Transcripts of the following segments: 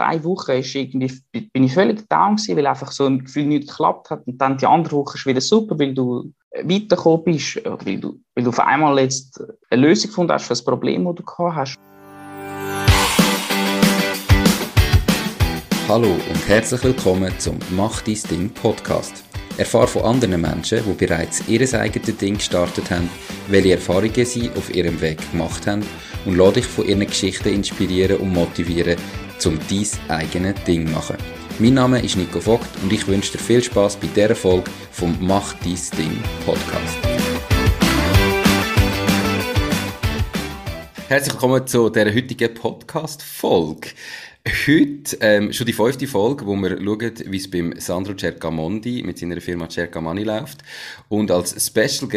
drei Wochen ist irgendwie, bin ich völlig down gewesen, weil einfach so ein Gefühl nicht geklappt hat. Und dann die andere Woche ist wieder super, weil du weitergekommen bist, weil du, weil du auf einmal jetzt eine Lösung gefunden hast für das Problem, das du gehabt hast. Hallo und herzlich willkommen zum Mach dein Ding Podcast. Erfahre von anderen Menschen, die bereits ihr eigenes Ding gestartet haben, welche Erfahrungen sie auf ihrem Weg gemacht haben und lade dich von ihren Geschichten inspirieren und motivieren, um dein eigenes Ding machen. Mein Name ist Nico Vogt und ich wünsche dir viel Spaß bei dieser Folge vom Mach dein Ding Podcast. Herzlich willkommen zu der heutigen Podcast-Folge. Heute ähm, schon die fünfte Folge, wo wir schauen, wie es beim Sandro Cercamondi mit seiner Firma Cercamani läuft. Und als Special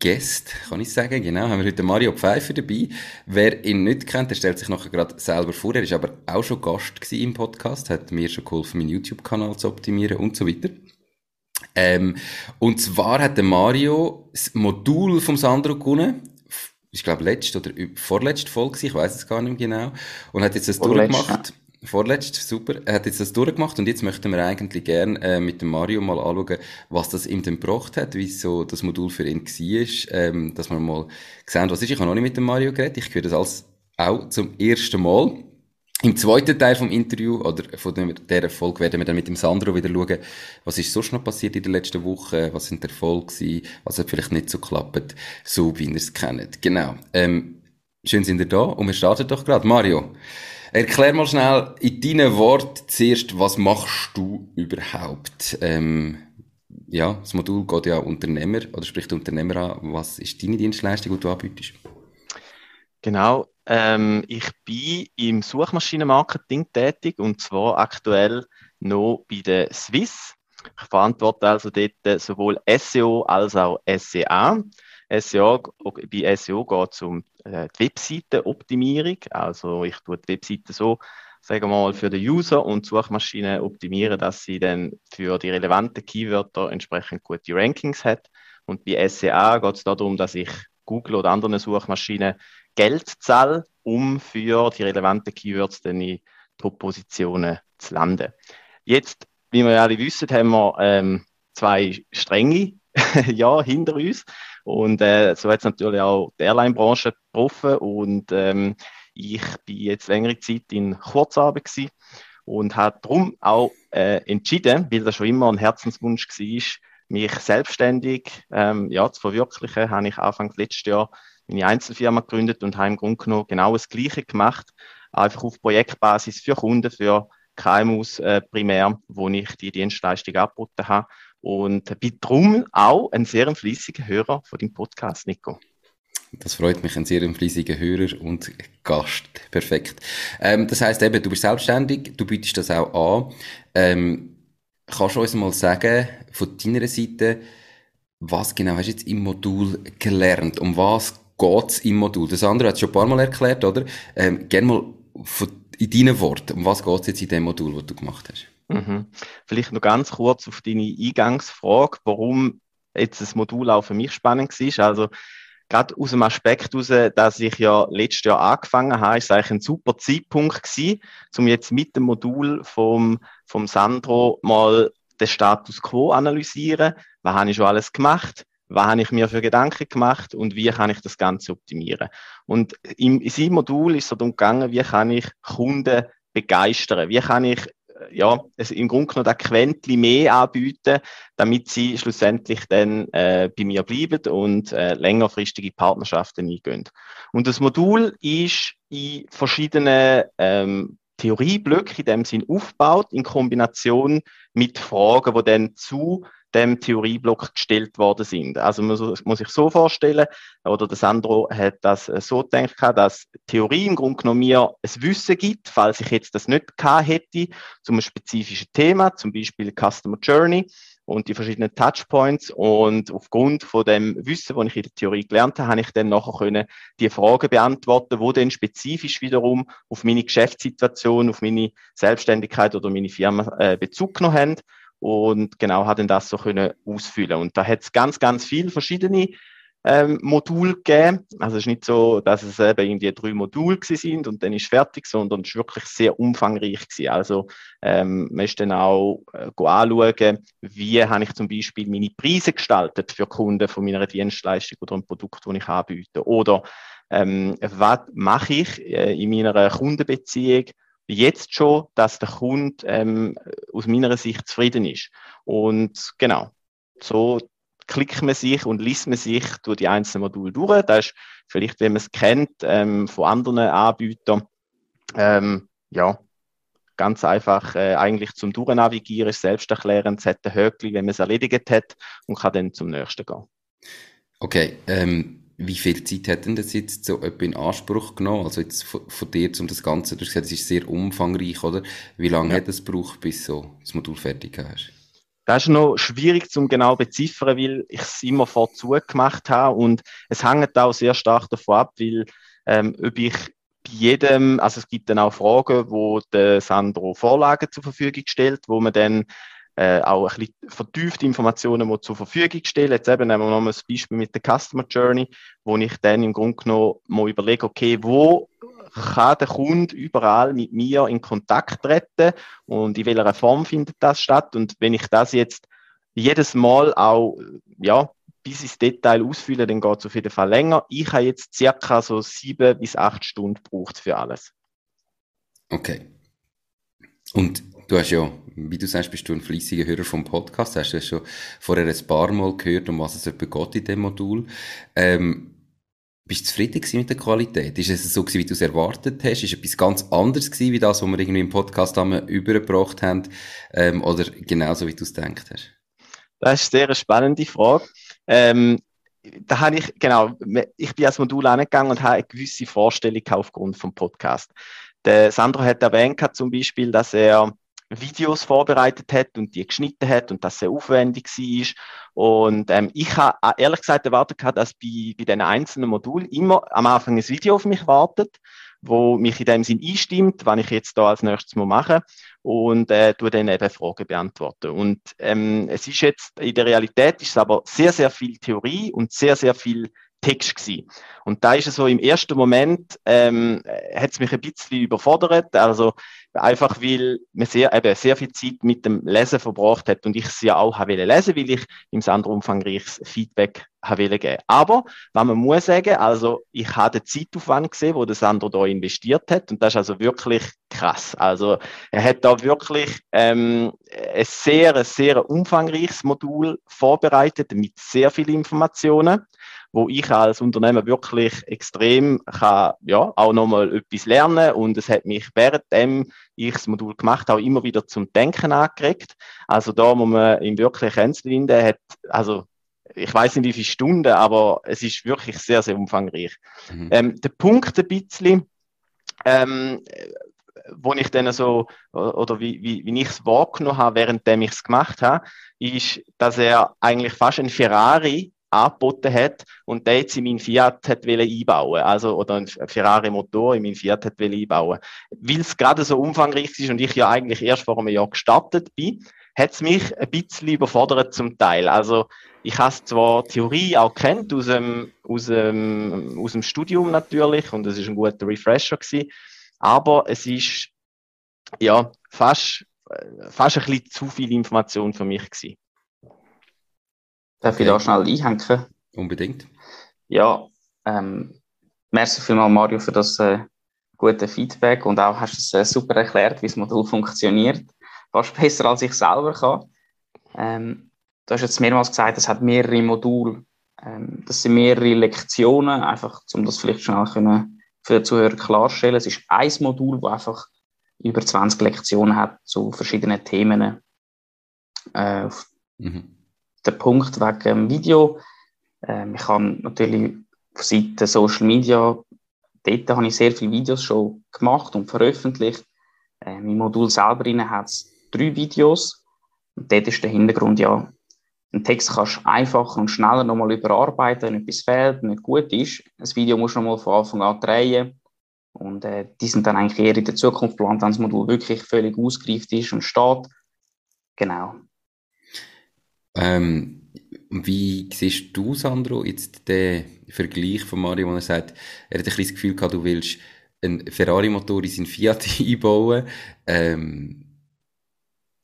Guest, kann ich sagen, genau, haben wir heute Mario Pfeiffer dabei. Wer ihn nicht kennt, der stellt sich nachher gerade selber vor. Er ist aber auch schon Gast im Podcast, hat mir schon geholfen, meinen YouTube-Kanal zu optimieren und so weiter. Ähm, und zwar hat der Mario das Modul vom Sandro gewonnen ich glaube, letzte oder vorletzte Folge, ich weiß es gar nicht mehr genau, und hat jetzt das durchgemacht. Vorletzt, super. Er hat jetzt das durchgemacht und jetzt möchten wir eigentlich gerne äh, mit dem Mario mal anschauen, was das ihm denn gebracht hat, wie so das Modul für ihn war, ähm, dass wir mal sehen, was ist. Ich habe noch nicht mit dem Mario geredet, ich höre das alles auch zum ersten Mal. Im zweiten Teil vom Interview oder von dieser Folge werden wir dann mit dem Sandro wieder schauen, was ist sonst noch passiert in der letzten Woche, was sind die Erfolge gewesen, was hat vielleicht nicht so geklappt, so wie ihr es kennt. Genau. Ähm, schön sind ihr da und wir starten doch gerade. Mario, Erklär mal schnell in deinen Worten zuerst, was machst du überhaupt? Ähm, ja, das Modul geht ja Unternehmer oder spricht Unternehmer an. Was ist deine Dienstleistung, die du anbietest? Genau, ähm, ich bin im Suchmaschinenmarketing tätig und zwar aktuell noch bei der Swiss. Ich verantworte also dort sowohl SEO als auch SEA. SEO, bei SEO geht es um äh, die Webseitenoptimierung. Also ich tue die Webseite so, sagen wir mal, für den User und die Suchmaschine optimieren, dass sie dann für die relevanten Keywörter entsprechend gute Rankings hat. Und bei SEA geht es darum, dass ich Google oder anderen Suchmaschinen Geld zahle, um für die relevanten Keywords dann in Top-Positionen zu landen. Jetzt, wie wir ja alle wissen, haben wir ähm, zwei strenge Jahre hinter uns. Und äh, so hat es natürlich auch die Airline-Branche getroffen. Und ähm, ich bin jetzt längere Zeit in Kurzarbeit gewesen und habe darum auch äh, entschieden, weil das schon immer ein Herzenswunsch war, mich selbstständig ähm, ja, zu verwirklichen, habe ich Anfang letztes Jahr meine Einzelfirma gegründet und habe im Grunde genommen genau das Gleiche gemacht, einfach auf Projektbasis für Kunden, für KMUs äh, primär, wo ich die Dienstleistung angeboten habe und bin darum auch ein sehr fließiger Hörer von dem Podcast, Nico. Das freut mich, ein sehr fleißiger Hörer und Gast. Perfekt. Ähm, das heißt eben, du bist selbstständig, du bietest das auch an. Ähm, kannst du uns mal sagen, von deiner Seite, was genau hast du jetzt im Modul gelernt? Um was geht es im Modul? Das andere hat es schon ein paar Mal erklärt, oder? Ähm, gerne mal von, in deinen Worten, um was geht es jetzt in dem Modul, das du gemacht hast? Mhm. Vielleicht noch ganz kurz auf deine Eingangsfrage, warum jetzt das Modul auch für mich spannend war. Also, gerade aus dem Aspekt heraus, dass ich ja letztes Jahr angefangen habe, ist eigentlich ein super Zeitpunkt gewesen, um jetzt mit dem Modul vom, vom Sandro mal den Status quo analysieren. Was habe ich schon alles gemacht? Was habe ich mir für Gedanken gemacht und wie kann ich das Ganze optimieren? Und im, in seinem Modul ist es darum gegangen, wie kann ich Kunden begeistern? Wie kann ich ja, es im Grunde genommen ein Quäntchen mehr anbieten, damit sie schlussendlich dann äh, bei mir bleiben und äh, längerfristige Partnerschaften eingehen. Und das Modul ist in verschiedenen ähm, Theorieblöcke in dem Sinn aufgebaut, in Kombination mit Fragen, die dann zu dem Theorieblock gestellt worden sind. Also man muss sich so vorstellen, oder der Sandro hat das so gedacht, dass Theorie im Grunde genommen mir ein Wissen gibt, falls ich jetzt das nicht gehabt hätte, zum spezifischen Thema, zum Beispiel Customer Journey und die verschiedenen Touchpoints und aufgrund von dem Wissen, das ich in der Theorie gelernt habe, habe ich dann nachher können die Fragen beantworten, wo dann spezifisch wiederum auf meine Geschäftssituation, auf meine Selbstständigkeit oder meine Firma äh, Bezug genommen haben und genau hat dann das so können ausfüllen. Und da hat es ganz, ganz viele verschiedene ähm, Modul gegeben. Also es ist nicht so, dass es eben irgendwie drei Module sind und dann ist fertig, sondern es ist wirklich sehr umfangreich gewesen. Also ähm, man ist dann auch äh, anschauen, wie habe ich zum Beispiel meine Preise gestaltet für Kunden von meiner Dienstleistung oder ein Produkt, das ich anbiete. Oder ähm, was mache ich äh, in meiner Kundenbeziehung jetzt schon, dass der Kunde ähm, aus meiner Sicht zufrieden ist. Und genau, so klickt man sich und liest man sich durch die einzelnen Module durch. Das ist vielleicht, wenn man es kennt, ähm, von anderen Anbietern, ähm, ja, ganz einfach äh, eigentlich zum Durchnavigieren, ist selbsterklärend, es hat ein Höckli, wenn man es erledigt hat und kann dann zum nächsten gehen. Okay, ähm, wie viel Zeit hat denn das jetzt so in Anspruch genommen? Also jetzt von, von dir, um das Ganze durchzusetzen, es ist sehr umfangreich, oder? Wie lange ja. hat es gebraucht, bis so das Modul fertig hast? Das ist noch schwierig zum genau beziffern, weil ich es immer vorzu gemacht habe und es hängt auch sehr stark davon ab, weil ähm, ob ich bei jedem, also es gibt dann auch Fragen, wo der Sandro Vorlagen zur Verfügung stellt, wo man dann äh, auch ein bisschen vertiefte Informationen die zur Verfügung stellen. Jetzt eben nehmen wir nochmal das Beispiel mit der Customer Journey, wo ich dann im Grunde genommen mal überlege, okay, wo kann der Kunde überall mit mir in Kontakt treten und in welcher Form findet das statt? Und wenn ich das jetzt jedes Mal auch, ja, bis ins Detail ausfülle, dann geht es auf jeden Fall länger. Ich habe jetzt circa so sieben bis acht Stunden gebraucht für alles. Okay. Und du hast ja, wie du sagst, bist du ein fließiger Hörer vom Podcast, hast du schon vorher ein paar Mal gehört, um was es geht in dem Modul. Ähm, bist du zufrieden mit der Qualität? Ist es so gewesen, wie du es erwartet hast? Ist es etwas ganz anderes gewesen, wie das, was wir irgendwie im Podcast haben, übergebracht haben? Ähm, oder genauso, wie du es gedacht hast? Das ist eine sehr spannende Frage. Ähm, da habe ich, genau, ich bin als Modul angegangen und habe eine gewisse Vorstellung aufgrund vom Podcast. Der Sandro hat erwähnt zum Beispiel, dass er Videos vorbereitet hat und die geschnitten hat und das sehr aufwendig war. Und ähm, ich habe ehrlich gesagt erwartet, dass bei, bei den einzelnen Modulen immer am Anfang ein Video auf mich wartet, wo mich in dem Sinn einstimmt, was ich jetzt da als nächstes mal mache und äh, tue dann eben Fragen beantworten. Und ähm, es ist jetzt, in der Realität ist es aber sehr, sehr viel Theorie und sehr, sehr viel Text gewesen. Und da ist es so im ersten Moment, ähm, hat es mich ein bisschen überfordert. Also einfach weil man sehr, eben sehr viel Zeit mit dem Lesen verbracht hat und ich es ja auch habe lesen, weil ich im Sandro umfangreiches Feedback habe geben. Aber was man muss sagen, also ich habe den Zeitaufwand gesehen, wo der Sandro da investiert hat und das ist also wirklich krass. Also er hat da wirklich ähm, ein sehr, sehr umfangreiches Modul vorbereitet mit sehr vielen Informationen wo ich als Unternehmer wirklich extrem kann, ja, auch nochmal etwas lernen und es hat mich währenddem ich das Modul gemacht habe, immer wieder zum Denken angeregt. Also da, wo man ihn wirklich kennenzulernen hat, also ich weiß nicht wie viele Stunden, aber es ist wirklich sehr, sehr umfangreich. Mhm. Ähm, der Punkt ein bisschen, ähm, wo ich dann so, oder wie, wie, wie ich es wahrgenommen habe, währenddem ich es gemacht habe, ist, dass er eigentlich fast ein Ferrari angeboten hat und der jetzt in meinen Fiat hat einbauen also oder ein Ferrari Motor in meinen Fiat hat einbauen Weil es gerade so umfangreich ist und ich ja eigentlich erst vor einem Jahr gestartet bin, hat es mich ein bisschen überfordert zum Teil. Also ich habe zwar Theorie auch kennt aus dem, aus dem, aus dem Studium natürlich und es ist ein guter Refresher gewesen, aber es ist ja fast, fast ein bisschen zu viel Information für mich gewesen. Darf ich da schnell einhängen? Unbedingt. Ja, ähm, merci vielmals, Mario, für das äh, gute Feedback und auch hast du es äh, super erklärt, wie das Modul funktioniert. Fast besser, als ich selber kann. Ähm, du hast jetzt mehrmals gesagt, es hat mehrere Module. Ähm, das sind mehrere Lektionen, einfach, um das vielleicht schnell können für den Zuhörer klarstellen. Es ist ein Modul, das einfach über 20 Lektionen hat zu verschiedenen Themen. Äh, mhm der Punkt wegen Video. Ähm, ich habe natürlich auf Seite Social Media, dort habe ich sehr viele Videos schon gemacht und veröffentlicht. Ähm, Im Modul selber hat es drei Videos. Und dort ist der Hintergrund ja, einen Text kannst du einfacher und schneller nochmal überarbeiten, wenn etwas fehlt, nicht gut ist. Ein Video musst du nochmal von Anfang an drehen. Und äh, die sind dann eigentlich eher in der Zukunft geplant, wenn das Modul wirklich völlig ausgereift ist und steht. Genau. Ähm, Wie siehst du, Sandro, jetzt den Vergleich von Mario, wo er sagt, er hat ein bisschen das Gefühl gehabt, du willst einen Ferrari-Motor in seinen Fiat einbauen. Ähm,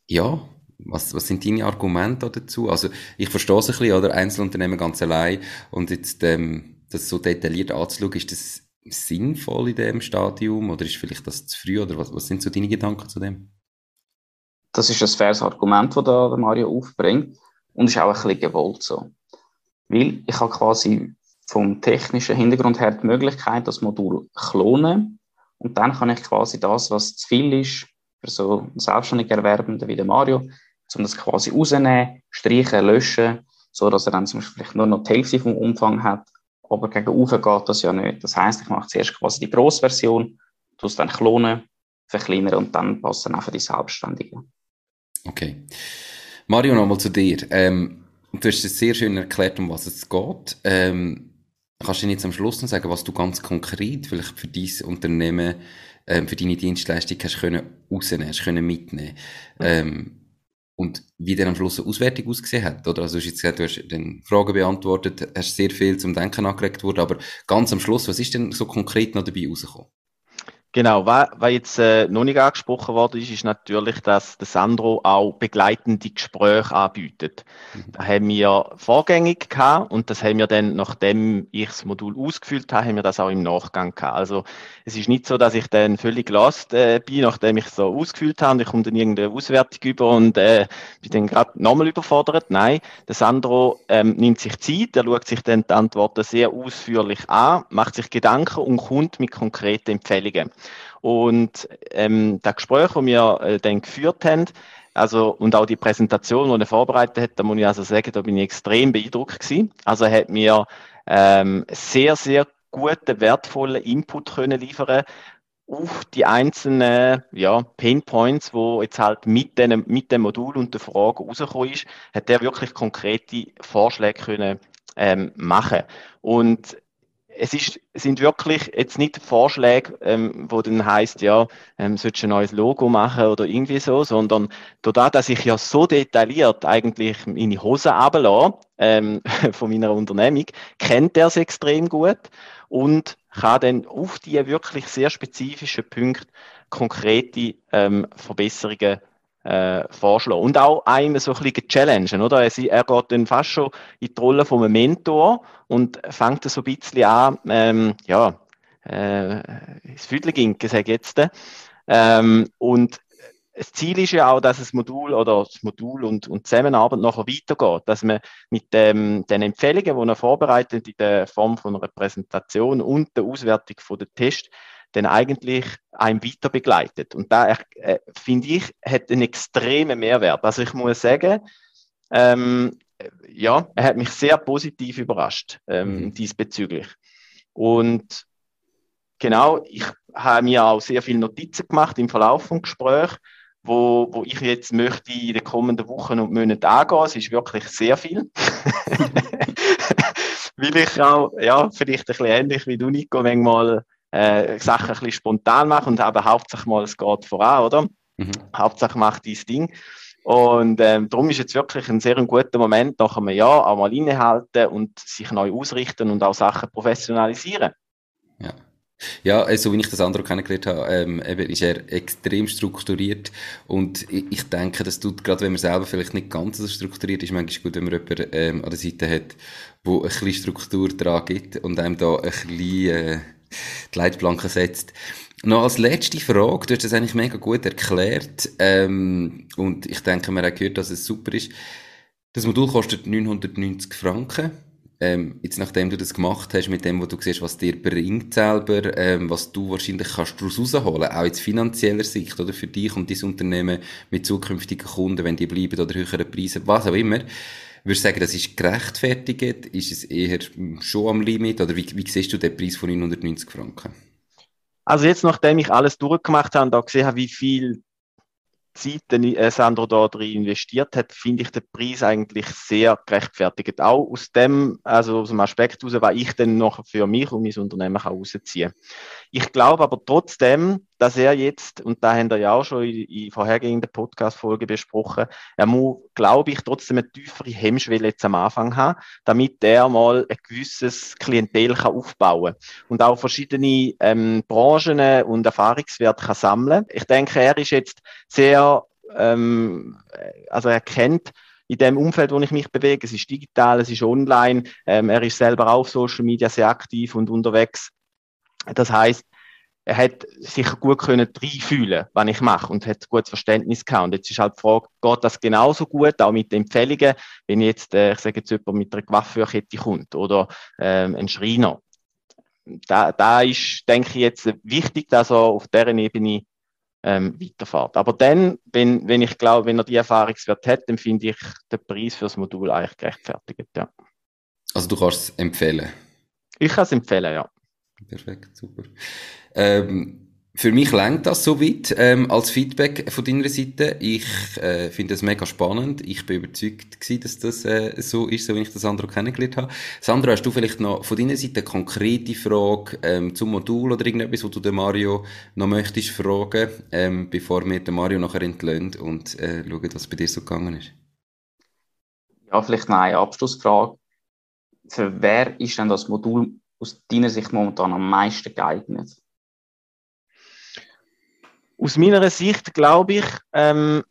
ja, was, was sind deine Argumente dazu? Also, ich verstehe es ein bisschen, oder? Einzelunternehmen ganz allein. Und jetzt, ähm, das so detailliert anzuschauen, ist das sinnvoll in dem Stadium? Oder ist vielleicht das zu früh? Oder was, was sind so deine Gedanken zu dem? Das ist ein faires Argument, das da Mario aufbringt. Und ist auch ein bisschen gewollt so. Weil ich habe quasi vom technischen Hintergrund her die Möglichkeit, das Modul klonen. Und dann kann ich quasi das, was zu viel ist, für so einen selbstständigen Erwerbenden wie Mario, um das quasi rausnehmen, streichen, löschen, so dass er dann zum Beispiel vielleicht nur noch die Hälfte vom Umfang hat. Aber gegen Ufer geht das ja nicht. Das heißt, ich mache zuerst quasi die Großversion, tue es dann klonen, verkleinern und dann auch für die Selbstständigen. Okay. Mario, nochmal zu dir. Ähm, du hast es sehr schön erklärt, um was es geht. Ähm, Kannst du jetzt am Schluss noch sagen, was du ganz konkret vielleicht für dein Unternehmen, ähm, für deine Dienstleistung hast können rausnehmen, hast können mitnehmen? Ähm, und wie dann am Schluss eine Auswertung ausgesehen hat, oder? Also, du hast jetzt gesagt, du hast den Fragen beantwortet, hast sehr viel zum Denken angeregt worden, aber ganz am Schluss, was ist denn so konkret noch dabei rausgekommen? Genau, was, was jetzt äh, noch nicht angesprochen worden ist, ist natürlich, dass der Sandro auch begleitende Gespräche anbietet. Mhm. Da haben wir vorgängig gehabt und das haben wir dann, nachdem ich das Modul ausgefüllt habe, haben wir das auch im Nachgang gehabt. Also es ist nicht so, dass ich dann völlig lost äh, bin, nachdem ich es so ausgefüllt habe und ich komme dann irgendeine Auswertung über und äh, bin dann gerade nochmal überfordert. Nein, der Sandro ähm, nimmt sich Zeit, er schaut sich dann die Antworten sehr ausführlich an, macht sich Gedanken und kommt mit konkreten Empfehlungen. Und ähm, das Gespräch, das wir äh, dann geführt haben, also, und auch die Präsentation, die er vorbereitet hat, da muss ich also sagen, da bin ich extrem beeindruckt gewesen. Also, er hat mir ähm, sehr, sehr guten, wertvollen Input können liefern auf die einzelnen ja, Pain Points, wo jetzt halt mit, den, mit dem Modul und der Frage rausgekommen ist, hat er wirklich konkrete Vorschläge können ähm, machen. Und es ist, sind wirklich jetzt nicht Vorschläge, ähm, wo dann heißt ja, ähm, sollst du ein neues Logo machen oder irgendwie so, sondern dadurch, dass ich ja so detailliert eigentlich meine Hose runterlasse, ähm, von meiner Unternehmung, kennt er es extrem gut und kann dann auf die wirklich sehr spezifischen Punkte konkrete ähm, Verbesserungen äh, vorschlagen. Und auch einem so ein bisschen challengen, oder? Er, er geht dann fast schon in die Rolle von einem Mentor und fängt so ein bisschen an, ähm, ja, äh, das Füdleginken, sage ich jetzt. Ähm, und das Ziel ist ja auch, dass das Modul oder das Modul und, und Zusammenarbeit nachher weitergeht, dass man mit dem, den Empfehlungen, die er vorbereitet in der Form von einer Präsentation und der Auswertung von der Test, dann eigentlich einem weiter begleitet. Und da äh, finde ich, hat einen extremen Mehrwert. Also ich muss sagen, ähm, ja, er hat mich sehr positiv überrascht ähm, mhm. diesbezüglich. Und genau, ich habe mir auch sehr viele Notizen gemacht im Verlauf des Gesprächs, wo, wo ich jetzt möchte in den kommenden Wochen und Monaten angehen. Es ist wirklich sehr viel. Weil ich auch, ja, vielleicht ein bisschen ähnlich wie du, Nico, manchmal äh, Sachen ein bisschen spontan machen und eben hauptsächlich mal, es geht voran, oder? Mhm. Hauptsache macht dieses Ding. Und ähm, darum ist jetzt wirklich ein sehr guter Moment, nach einem Jahr auch mal innehalten und sich neu ausrichten und auch Sachen professionalisieren. Ja. Ja, also wie ich das andere kennengelernt habe, ähm, eben ist er extrem strukturiert und ich, ich denke, das tut, gerade wenn man selber vielleicht nicht ganz so strukturiert ist, manchmal gut, wenn man jemanden ähm, an der Seite hat, wo ein bisschen Struktur dran gibt und einem da ein bisschen äh, die Leitplanke setzt. Noch als letzte Frage, du hast das eigentlich mega gut erklärt ähm, und ich denke, man hat gehört, dass es super ist. Das Modul kostet 990 Franken. Ähm, jetzt nachdem du das gemacht hast, mit dem, wo du siehst, was dir bringt selber, ähm, was du wahrscheinlich kannst daraus rausholen, auch jetzt finanzieller Sicht, oder für dich und dein Unternehmen mit zukünftigen Kunden, wenn die bleiben oder höheren Preisen, was auch immer, Würdest du sagen, das ist gerechtfertigt? Ist es eher schon am Limit? Oder wie, wie siehst du den Preis von 990 Franken? Also jetzt, nachdem ich alles durchgemacht habe und da gesehen habe, wie viel Zeit äh, Sandro da drin investiert hat, finde ich den Preis eigentlich sehr gerechtfertigt. Auch aus dem, also aus dem Aspekt heraus, was ich dann noch für mich und mein Unternehmen kann rausziehen Ich glaube aber trotzdem, dass er jetzt, und da haben wir ja auch schon in, in vorhergehenden Podcast-Folgen besprochen, er muss, glaube ich, trotzdem eine tiefere Hemmschwelle jetzt am Anfang haben, damit er mal ein gewisses Klientel kann aufbauen und auch verschiedene ähm, Branchen und Erfahrungswerte kann sammeln. Ich denke, er ist jetzt sehr, ähm, also er kennt in dem Umfeld, wo ich mich bewege. Es ist digital, es ist online. Ähm, er ist selber auch auf Social Media sehr aktiv und unterwegs. Das heißt, er hat sich gut können reinfühlen, was ich mache und hat gutes Verständnis gehabt. Und jetzt ist halt die Frage, geht das genauso gut, auch mit den Empfehlungen, wenn jetzt, äh, ich sage jetzt jemand mit einer Coiffeurkette kommt oder ähm, ein Schreiner. Da, da ist, denke ich, jetzt wichtig, dass er auf deren Ebene ähm, weiterfährt. Aber dann, wenn, wenn ich glaube, wenn er die Erfahrungswert hat, dann finde ich den Preis für das Modul eigentlich gerechtfertigt. Ja. Also du kannst es empfehlen? Ich kann es empfehlen, ja. Perfekt, super. Ähm, für mich lenkt das soweit ähm, als Feedback von deiner Seite. Ich äh, finde das mega spannend. Ich bin überzeugt gewesen, dass das äh, so ist, so wie ich das Sandro kennengelernt habe. Sandro, hast du vielleicht noch von deiner Seite eine konkrete Frage ähm, zum Modul oder irgendetwas, wo du den Mario noch möchtest fragen, ähm, bevor wir den Mario nachher entlöhnt und äh, schauen, was bei dir so gegangen ist? Ja, vielleicht noch eine Abschlussfrage. Für wer ist denn das Modul aus deiner Sicht momentan am meisten geeignet? Aus meiner Sicht glaube ich, ähm,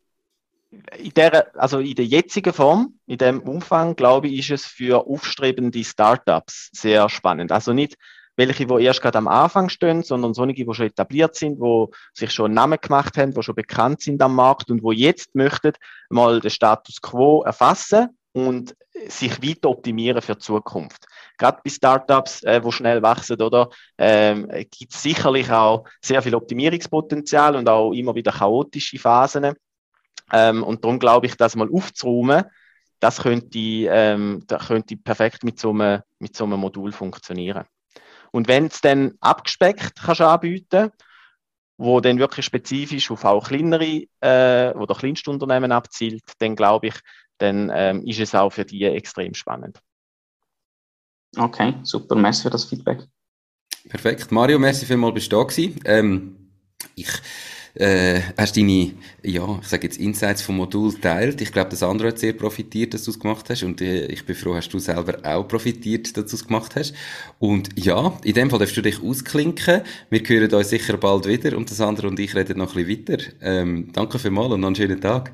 in der, also in der jetzigen Form, in dem Umfang, glaube ich, ist es für aufstrebende Startups sehr spannend. Also nicht welche, die erst gerade am Anfang stehen, sondern solche, die schon etabliert sind, die sich schon einen Namen gemacht haben, die schon bekannt sind am Markt und wo jetzt möchten mal den Status quo erfassen und sich weiter optimieren für die Zukunft gerade bei Startups, äh, wo schnell wachsen, oder, ähm, gibt es sicherlich auch sehr viel Optimierungspotenzial und auch immer wieder chaotische Phasen. Ähm, und darum glaube ich, das mal aufzuräumen, das könnte, ähm, das könnte perfekt mit so, einem, mit so einem Modul funktionieren. Und wenn es dann abgespeckt kannst anbieten, wo dann wirklich spezifisch auf auch kleinere äh, oder Kleinstunternehmen abzielt, dann glaube ich, dann ähm, ist es auch für die extrem spannend. Okay, super, merci für das Feedback. Perfekt. Mario, merci vielmals, bist du da gewesen. Ähm, ich, äh, hast deine, ja, ich sage jetzt Insights vom Modul teilt. Ich glaube, das andere hat sehr profitiert, dass du es gemacht hast. Und äh, ich bin froh, hast du selber auch profitiert, dass du es gemacht hast. Und ja, in dem Fall darfst du dich ausklinken. Wir hören uns sicher bald wieder und das andere und ich reden noch ein bisschen weiter. Ähm, danke vielmals und noch einen schönen Tag.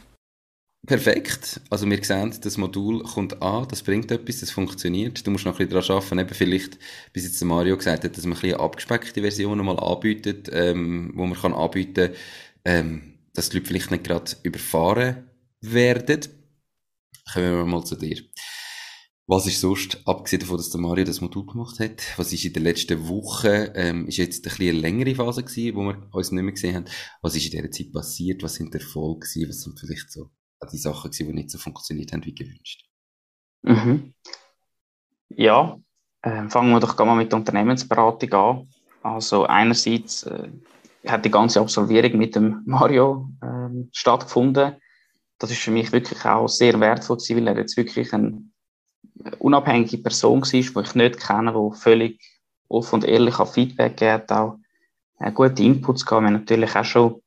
Perfekt. Also wir sehen, das Modul kommt an, das bringt etwas, das funktioniert. Du musst noch ein bisschen daran arbeiten, eben vielleicht, bis jetzt Mario gesagt hat, dass man ein bisschen abgespeckte Versionen mal anbietet, ähm, wo man kann anbieten, ähm, dass die Leute vielleicht nicht gerade überfahren werden. Kommen wir mal zu dir. Was ist sonst, abgesehen davon, dass der Mario das Modul gemacht hat, was ist in der letzten Woche, ähm, ist jetzt ein bisschen eine längere Phase gewesen, wo wir uns nicht mehr gesehen haben. Was ist in dieser Zeit passiert? Was sind die Erfolge gewesen? Was sind vielleicht so die Sachen gewesen, die nicht so funktioniert haben wie gewünscht. Mhm. Ja, äh, fangen wir doch mal mit der Unternehmensberatung an. Also einerseits äh, hat die ganze Absolvierung mit dem Mario äh, stattgefunden. Das ist für mich wirklich auch sehr wertvoll gewesen, weil er jetzt wirklich eine unabhängige Person war, die ich nicht kenne, die völlig offen und ehrlich auf Feedback gibt, auch äh, gute Inputs gab. Wir haben natürlich auch schon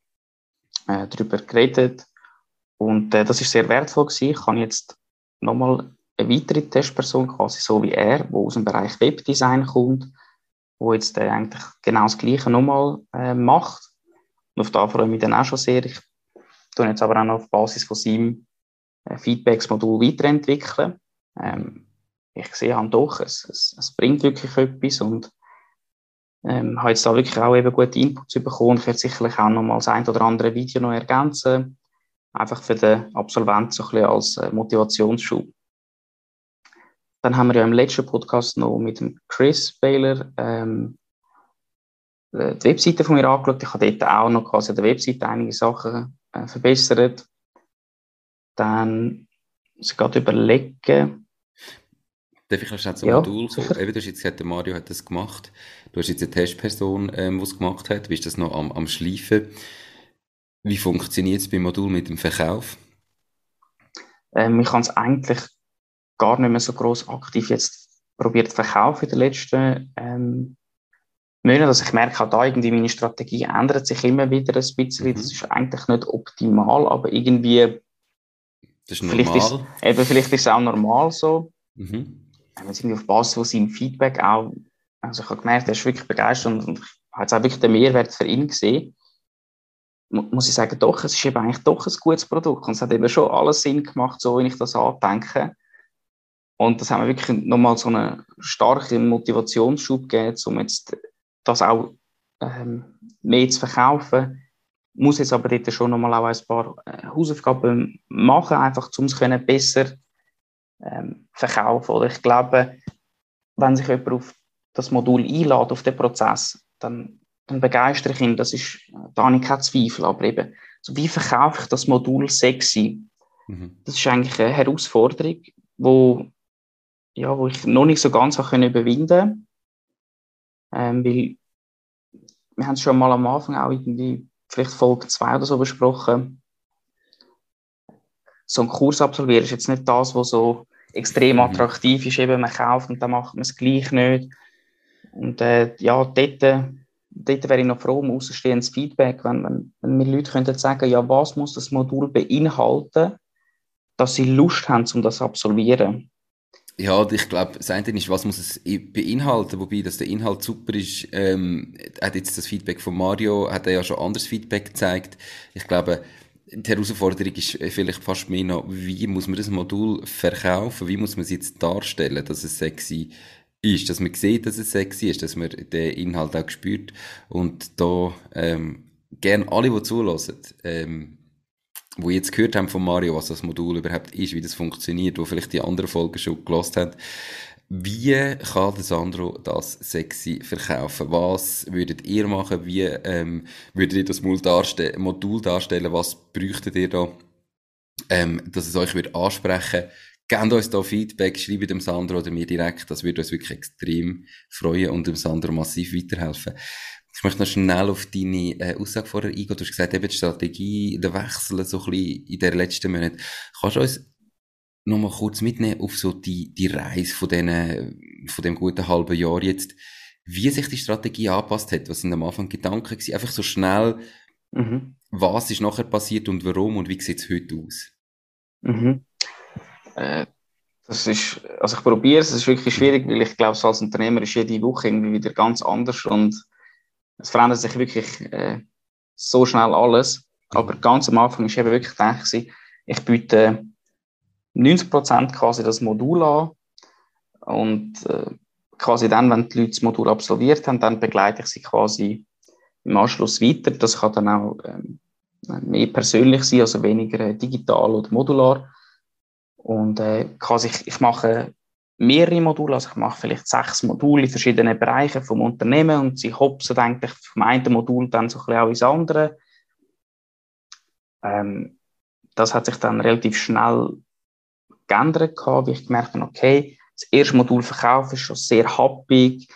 äh, darüber geredet, und äh, das ist sehr wertvoll gewesen. Ich kann jetzt nochmal eine weitere Testperson, quasi so wie er, wo aus dem Bereich Webdesign kommt, wo jetzt äh, eigentlich genau das Gleiche nochmal äh, macht. Und auf da freue ich mich dann auch schon sehr. Ich tue jetzt aber auch noch auf Basis von seinem äh, Feedbacks-Modul weiterentwickeln. Ähm, ich sehe halt doch, es, es, es bringt wirklich etwas und ähm, habe jetzt da wirklich auch eben gute Inputs bekommen. Ich werde sicherlich auch noch mal das ein oder andere Video noch ergänzen einfach für den Absolventen so ein bisschen als äh, Motivationsschub. Dann haben wir ja im letzten Podcast noch mit dem Chris Baylor ähm, äh, die Webseite von mir angeschaut. Ich habe dort auch noch quasi an der Webseite einige Sachen äh, verbessert. Dann muss ich gerade überlegen. Darf ich noch schnell zum ja, Modul kommen? Eben, du hast jetzt gesagt, der Mario hat das gemacht. Du hast jetzt eine Testperson, ähm, die es gemacht hat. Wie ist das noch am, am Schleifen? Wie funktioniert es beim Modul mit dem Verkauf? Ähm, ich habe es eigentlich gar nicht mehr so groß aktiv jetzt probiert zu verkaufen in den letzten ähm, Monaten. Also ich merke auch da irgendwie, meine Strategie ändert sich immer wieder ein bisschen. Mhm. Das ist eigentlich nicht optimal, aber irgendwie das ist normal. Vielleicht ist, eben, vielleicht ist es auch normal so. Mhm. Wenn man irgendwie auf Basis von seinem Feedback auch, also ich habe gemerkt, er ist wirklich begeistert und, und ich habe jetzt auch wirklich den Mehrwert für ihn gesehen. Muss ich sagen, doch, es ist eben eigentlich doch ein gutes Produkt und es hat eben schon alles Sinn gemacht, so wie ich das andenke. Und das haben wir wirklich nochmal so einen starken Motivationsschub gegeben, um jetzt das auch ähm, mehr zu verkaufen. Muss jetzt aber dort schon nochmal auch ein paar äh, Hausaufgaben machen, einfach um es können besser ähm, verkaufen. Oder ich glaube, wenn sich jemand auf das Modul einlädt, auf den Prozess, dann, dann begeistere ich ihn. Das ist, da habe ich keinen Zweifel. Aber eben, so wie verkaufe ich das Modul sexy? Mhm. Das ist eigentlich eine Herausforderung, wo ja, wo ich noch nicht so ganz auch können überwinden ähm, weil wir haben es schon mal am Anfang auch irgendwie, vielleicht Folge 2 oder so besprochen, so einen Kurs absolvieren ist jetzt nicht das, was so extrem mhm. attraktiv ist, eben man kauft und dann macht man es gleich nicht. Und äh, ja, dort, dort wäre ich noch froh um ausstehendes Feedback, wenn, wenn, wenn mir Leute könnten sagen, ja, was muss das Modul beinhalten, dass sie Lust haben, um das zu absolvieren. Ja, ich glaube, das eine ist, was muss es beinhalten, wobei, dass der Inhalt super ist, ähm, hat jetzt das Feedback von Mario, hat er ja schon anderes Feedback gezeigt. Ich glaube, die Herausforderung ist vielleicht fast mehr noch, wie muss man das Modul verkaufen, wie muss man es jetzt darstellen, dass es sexy ist, dass man sieht, dass es sexy ist, dass man den Inhalt auch spürt und da ähm, gern alle, die zulassen, ähm, wo jetzt gehört haben von Mario, was das Modul überhaupt ist, wie das funktioniert, wo vielleicht die anderen Folgen schon gelost haben. Wie kann der Sandro das sexy verkaufen? Was würdet ihr machen? Wie ähm, würdet ihr das Modul darstellen? Was bräuchtet ihr da, ähm, dass es euch wird ansprechen Gebt uns da Feedback, schreibt dem Sandro oder mir direkt. Das würde uns wirklich extrem freuen und dem Sandro massiv weiterhelfen. Ich möchte noch schnell auf deine äh, Aussage vorher eingehen. Du hast gesagt, eben die Strategie, der Wechsel so ein bisschen in den letzten Monaten. Kannst du uns noch mal kurz mitnehmen auf so die, die Reise von, denen, von dem guten halben Jahr jetzt, wie sich die Strategie angepasst hat? Was sind am Anfang Gedanken gewesen? Einfach so schnell, mhm. was ist nachher passiert und warum und wie sieht es heute aus? Mhm. Äh, das ist, also ich probiere es, es ist wirklich schwierig, weil ich glaube, als Unternehmer ist jede Woche irgendwie wieder ganz anders und es verändert sich wirklich äh, so schnell alles. Aber ganz am Anfang ist eben wirklich gedacht, ich biete 90% quasi das Modul an und äh, quasi dann, wenn die Leute das Modul absolviert haben, dann begleite ich sie quasi im Anschluss weiter. Das kann dann auch ähm, mehr persönlich sein, also weniger äh, digital oder modular. Und äh, quasi ich, ich mache mehrere Module, also ich mache vielleicht sechs Module in verschiedenen Bereichen vom Unternehmen und sie hopsen eigentlich vom einen Modul dann so ein bisschen auch ins andere. Ähm, das hat sich dann relativ schnell geändert, gehabt, wie ich gemerkt habe, okay, das erste Modul verkaufen ist schon sehr happig.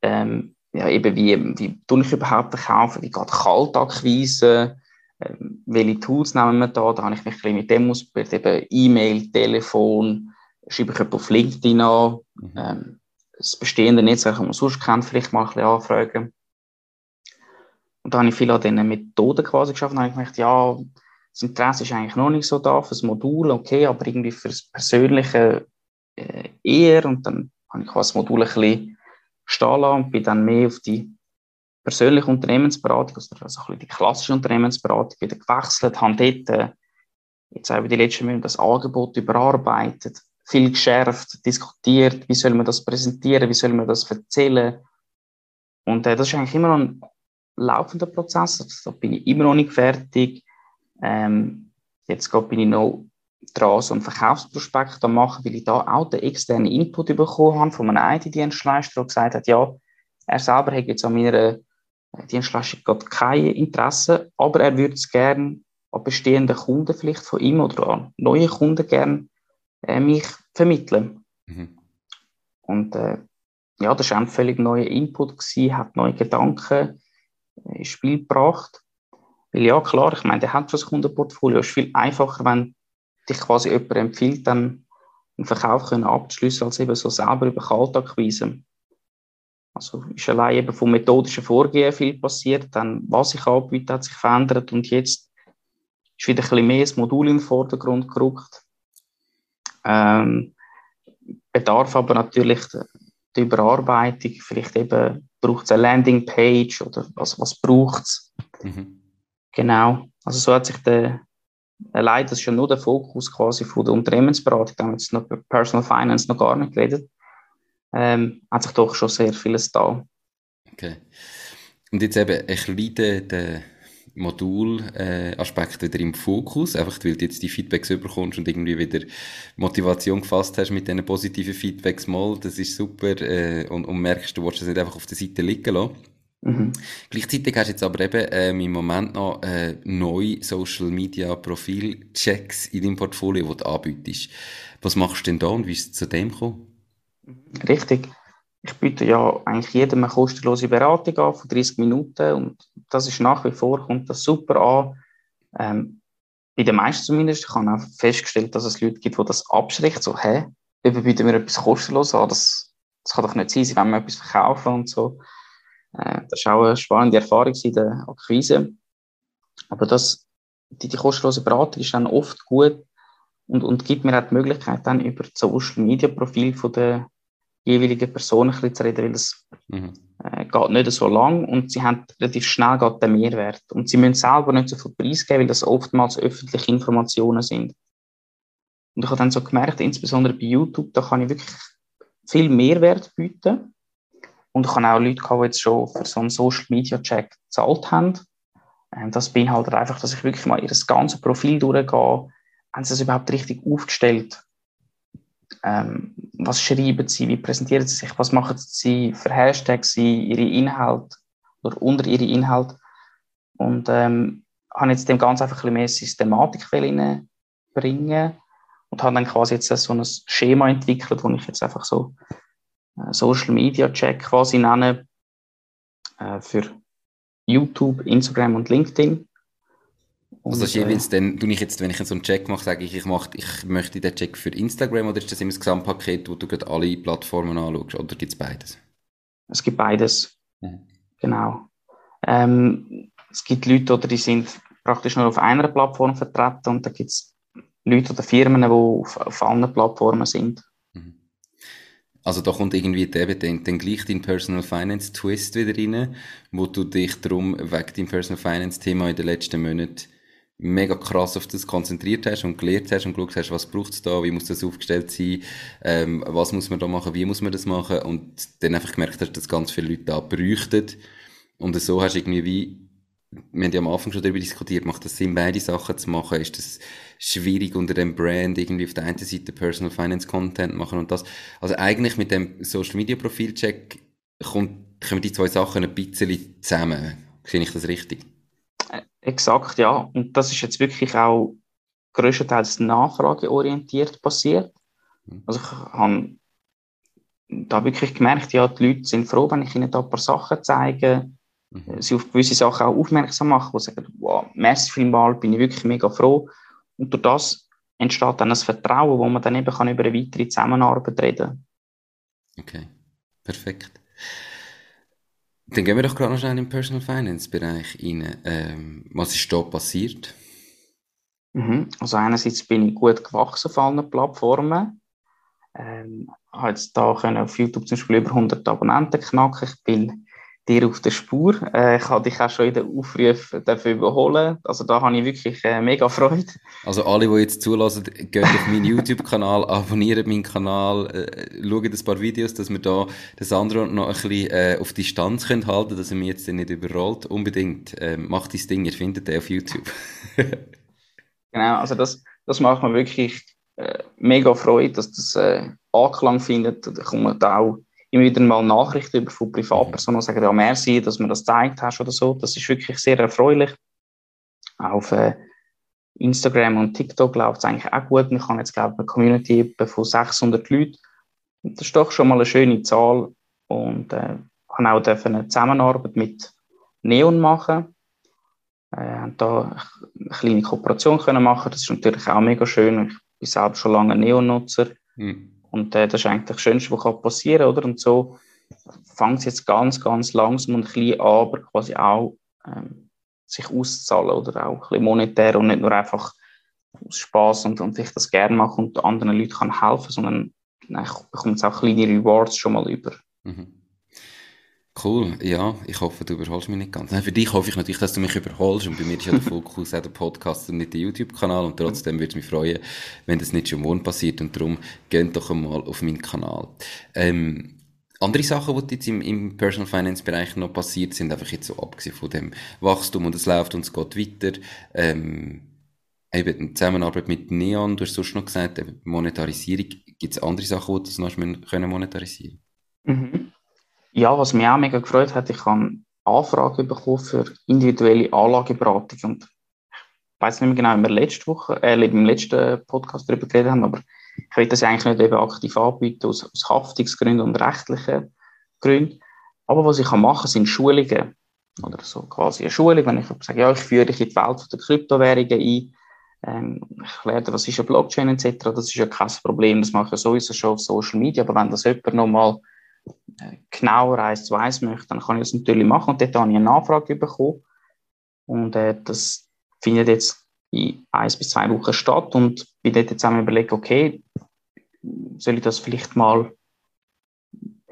Ähm, ja, eben wie, wie tue ich überhaupt verkaufen, wie geht Kaltakquise, ähm, welche Tools nehmen wir da, da habe ich mich ein bisschen mit dem ausgebildet, eben E-Mail, Telefon, schreibe ich auf LinkedIn an. Mhm. Ähm, das bestehende Netzwerk, das man sonst kennt, vielleicht mal ein bisschen anfragen. Und da habe ich viel an diesen Methoden quasi geschafft. Dann habe ich gedacht, ja, das Interesse ist eigentlich noch nicht so da für das Modul, okay, aber irgendwie für das Persönliche äh, eher. Und dann habe ich quasi das Modul ein bisschen stehen lassen und bin dann mehr auf die persönliche Unternehmensberatung, also ein bisschen die klassische Unternehmensberatung wieder gewechselt, habe dort äh, jetzt auch über die letzten Monate das Angebot überarbeitet, viel geschärft, diskutiert, wie soll man das präsentieren, wie soll man das erzählen. Und äh, das ist eigentlich immer noch ein laufender Prozess, also, da bin ich immer noch nicht fertig. Ähm, jetzt bin ich noch dran, so einen Verkaufsprospekt zu machen, weil ich da auch den externen Input bekommen habe von einem IT-Dienstleister, der gesagt hat, ja, er selber hat jetzt an meiner Dienstleistung hat kein Interesse, aber er würde es gerne an bestehenden Kunden vielleicht von ihm oder an neue Kunden gerne äh, mich vermitteln. Mhm. Und äh, ja, das war ein völlig neuer Input, gewesen, hat neue Gedanken äh, ins Spiel gebracht. Weil ja, klar, ich meine, der hat schon ein Kundenportfolio. Es ist viel einfacher, wenn dich quasi jemand empfiehlt, dann einen Verkauf können abzuschließen, als eben so selber über Kaltakquise. Also ist allein eben vom methodischen Vorgehen viel passiert, dann was ich anbiete, hat sich verändert und jetzt ist wieder ein bisschen mehr das Modul in den Vordergrund gerückt. Ähm, bedarf aber natürlich die Überarbeitung, vielleicht eben braucht es eine Landingpage oder was, was braucht es. Mhm. Genau, also so hat sich der, allein das ist ja nur der Fokus quasi von der Unternehmensberatung, da haben wir jetzt noch Personal Finance noch gar nicht geredet, ähm, hat sich doch schon sehr vieles da. Okay. Und jetzt eben ein bisschen der Modulaspekt äh, wieder im Fokus, einfach weil du jetzt die Feedbacks bekommst und irgendwie wieder Motivation gefasst hast mit diesen positiven Feedbacks mal, das ist super äh, und, und merkst, du willst das nicht einfach auf der Seite liegen lassen. Mhm. Gleichzeitig hast du jetzt aber eben ähm, im Moment noch äh, neue Social Media Profil-Checks in deinem Portfolio, die du anbietest. Was machst du denn da und wie ist es zu dem gekommen? Richtig ich biete ja eigentlich jedem eine kostenlose Beratung an von 30 Minuten und das ist nach wie vor, kommt das super an. Ähm, bei den meisten zumindest. Ich habe auch festgestellt, dass es Leute gibt, die das abschreckt, so, hä, wir bieten mir etwas kostenlos an, das, das kann doch nicht sein, sie wollen mir etwas verkaufen und so. Äh, das war auch eine spannende Erfahrung in der Akquise. Aber das, die, die kostenlose Beratung ist dann oft gut und, und gibt mir auch die Möglichkeit, dann über das Social Media Profil von der jeweiligen Person ein bisschen zu reden, weil das mhm. äh, geht nicht so lang und sie haben relativ schnell geht den Mehrwert. Und sie müssen selber nicht so viel Preis geben, weil das oftmals öffentliche Informationen sind. Und ich habe dann so gemerkt, insbesondere bei YouTube, da kann ich wirklich viel Mehrwert bieten. Und ich habe auch Leute gehabt, die jetzt schon für so einen Social Media Check gezahlt haben. Und das beinhaltet einfach, dass ich wirklich mal ihr ganzes Profil durchgehe. Haben sie das überhaupt richtig aufgestellt? Ähm, was schreiben sie, wie präsentieren sie sich, was machen sie für Hashtags, sie, ihre Inhalte oder unter ihre Inhalte. Und ähm, habe jetzt dem Ganzen einfach ein bisschen mehr Systematik bringen und habe dann quasi jetzt so ein Schema entwickelt, wo ich jetzt einfach so äh, Social Media Check quasi nenne äh, für YouTube, Instagram und LinkedIn. Also ist jeweils dann, tue ich jetzt, wenn ich so einen Check mache, sage ich, ich, mache, ich möchte den Check für Instagram oder ist das immer das Gesamtpaket, wo du gerade alle Plattformen anschaust oder gibt es beides? Es gibt beides. Mhm. Genau. Ähm, es gibt Leute, oder die sind praktisch nur auf einer Plattform vertreten und da gibt es Leute oder Firmen, die auf, auf allen Plattformen sind. Mhm. Also da kommt irgendwie eben dann, dann gleich dein Personal Finance Twist wieder rein, wo du dich darum wegen deinem Personal Finance Thema in den letzten Monaten mega krass auf das konzentriert hast und gelernt hast und geschaut hast, was braucht es da, wie muss das aufgestellt sein, ähm, was muss man da machen, wie muss man das machen und dann einfach gemerkt hast, dass ganz viele Leute da bräuchten. Und so hast du irgendwie wie, wir haben ja am Anfang schon darüber diskutiert, macht das Sinn, beide Sachen zu machen, ist das schwierig unter dem Brand irgendwie auf der einen Seite Personal Finance Content machen und das, also eigentlich mit dem Social Media Profil Check kommt, kommen die zwei Sachen ein bisschen zusammen, sehe ich das richtig? Exakt, ja. Und das ist jetzt wirklich auch größtenteils nachfrageorientiert passiert. Mhm. Also ich habe da wirklich gemerkt, ja, die Leute sind froh, wenn ich ihnen da ein paar Sachen zeige, mhm. sie auf gewisse Sachen auch aufmerksam mache, wo sie sagen, wow, merci vielmals, bin ich wirklich mega froh. Und durch das entsteht dann ein Vertrauen, wo man dann eben kann über eine weitere Zusammenarbeit reden kann. Okay, perfekt. Dann gehen wir doch gerade noch schnell in den Personal Finance Bereich rein. Ähm, was ist da passiert? Mhm. Also einerseits bin ich gut gewachsen auf allen Plattformen. Ähm, habe jetzt da können auf YouTube zum Beispiel über 100 Abonnenten knacken. Ich bin dir auf der Spur. Äh, ich habe dich auch schon in den Aufrufen dafür überholen. Also da habe ich wirklich äh, mega Freude. Also alle, die jetzt zulassen, gehen auf meinen YouTube-Kanal, abonnieren meinen Kanal, äh, schauen ein paar Videos, dass wir da den Sandro noch ein bisschen äh, auf Distanz können halten, dass er mich jetzt nicht überrollt. Unbedingt. Äh, macht dein Ding, ihr findet den auf YouTube. genau, also das, das macht mir wirklich äh, mega Freude, dass das äh, Anklang findet. Da kommen auch immer wieder mal Nachrichten über von Privatpersonen, die sagen, ja, merci, dass mir das gezeigt hast oder so. Das ist wirklich sehr erfreulich. Auf äh, Instagram und TikTok läuft es eigentlich auch gut. Ich habe jetzt, glaube ich, eine Community von 600 Leuten. Und das ist doch schon mal eine schöne Zahl. Und äh, ich auch eine Zusammenarbeit mit Neon machen. Äh, haben da eine kleine Kooperation können machen. Das ist natürlich auch mega schön. Ich bin selbst schon lange Neon-Nutzer. Mhm. Und äh, das ist eigentlich das Schönste, was passieren kann? Und so fängt es jetzt ganz, ganz langsam und klein an, aber quasi auch ähm, sich auszahlen oder auch ein bisschen monetär und nicht nur einfach aus Spaß und, und ich das gerne mache und anderen Leuten kann helfen, sondern ich bekomme jetzt auch kleine Rewards schon mal über. Mhm. Cool, ja, ich hoffe, du überholst mich nicht ganz. Nein, für dich hoffe ich natürlich, dass du mich überholst und bei mir ist ja der Fokus auch der Podcast und nicht der YouTube-Kanal und trotzdem würde es mich freuen, wenn das nicht schon morgen passiert und darum geht doch einmal auf meinen Kanal. Ähm, andere Sachen, die jetzt im, im Personal Finance Bereich noch passiert sind, einfach jetzt so abgesehen von dem Wachstum und es läuft und es geht weiter, ähm, eben Zusammenarbeit mit Neon, du hast sonst noch gesagt, Monetarisierung, gibt es andere Sachen, die das noch können monetarisieren mhm. Ja, was mich auch mega gefreut hat, ich habe Anfragen bekommen für individuelle Anlageberatung und ich weiß nicht mehr genau, wie wir letzte Woche, äh, im letzten Podcast darüber geredet haben, aber ich will das eigentlich nicht eben aktiv anbieten aus, aus Haftungsgründen und rechtlichen Gründen. Aber was ich machen kann, sind Schulungen. Oder so quasi eine Schulung, wenn ich sage, ja, ich führe dich in die Welt der Kryptowährungen ein, ähm, ich lerne, was ist eine Blockchain etc., das ist ja kein Problem, das mache ich sowieso schon auf Social Media, aber wenn das jemand nochmal genauer eins zu eins möchte, dann kann ich das natürlich machen und dort habe ich eine Nachfrage bekommen und äh, das findet jetzt in eins bis zwei Wochen statt und bin dort jetzt einmal überlegt, okay, soll ich das vielleicht mal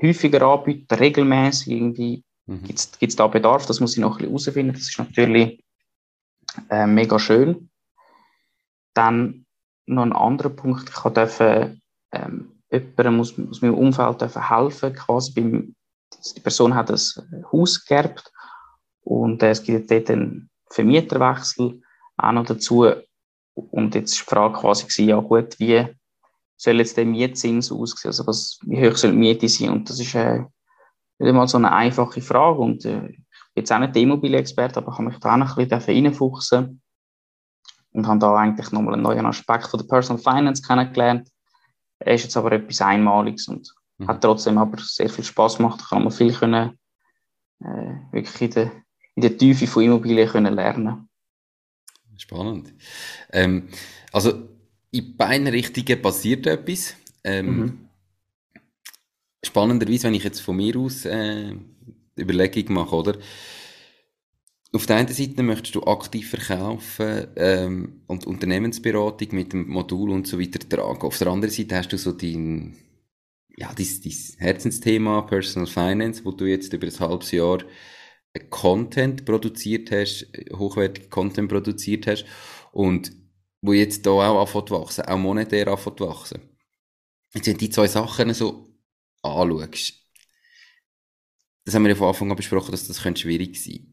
häufiger anbieten, regelmäßig irgendwie? Mhm. Gibt es da Bedarf? Das muss ich noch ein bisschen herausfinden. Das ist natürlich äh, mega schön. Dann noch ein anderer Punkt. Ich durfte ähm, jemandem aus, aus meinem Umfeld helfen. Quasi beim, die Person hat ein Haus geerbt und äh, es gibt dort einen Vermieterwechsel auch noch dazu. Und jetzt ist die Frage quasi ja gut, wie soll jetzt der Mietzins aussehen? Also was, wie hoch soll die Miete sein? Und das ist äh, nicht einmal so eine einfache Frage. Und äh, ich bin jetzt auch nicht der Immobilienexperte, aber ich habe mich da auch noch ein bisschen reinfuchsen und habe da eigentlich nochmal einen neuen Aspekt von der Personal Finance kennengelernt. Er ist jetzt aber etwas Einmaliges und mhm. hat trotzdem aber sehr viel Spaß gemacht. Ich habe viel können, äh, wirklich in der, in der Tiefe von Immobilien können lernen. Spannend. Ähm, also in beiden Richtungen passiert etwas. Ähm, mhm. Spannenderweise, wenn ich jetzt von mir aus äh, Überlegung mache, oder? Auf der einen Seite möchtest du aktiv verkaufen ähm, und Unternehmensberatung mit dem Modul und so weiter tragen. Auf der anderen Seite hast du so dein, ja, dein, dein Herzensthema Personal Finance, wo du jetzt über ein halbes Jahr Content produziert hast, hochwertige Content produziert hast und wo jetzt da auch anfängt wachsen, auch monetär anfängt wachsen. Jetzt, wenn du die zwei Sachen so anschaust, das haben wir ja von Anfang an besprochen, dass das schwierig sein könnte.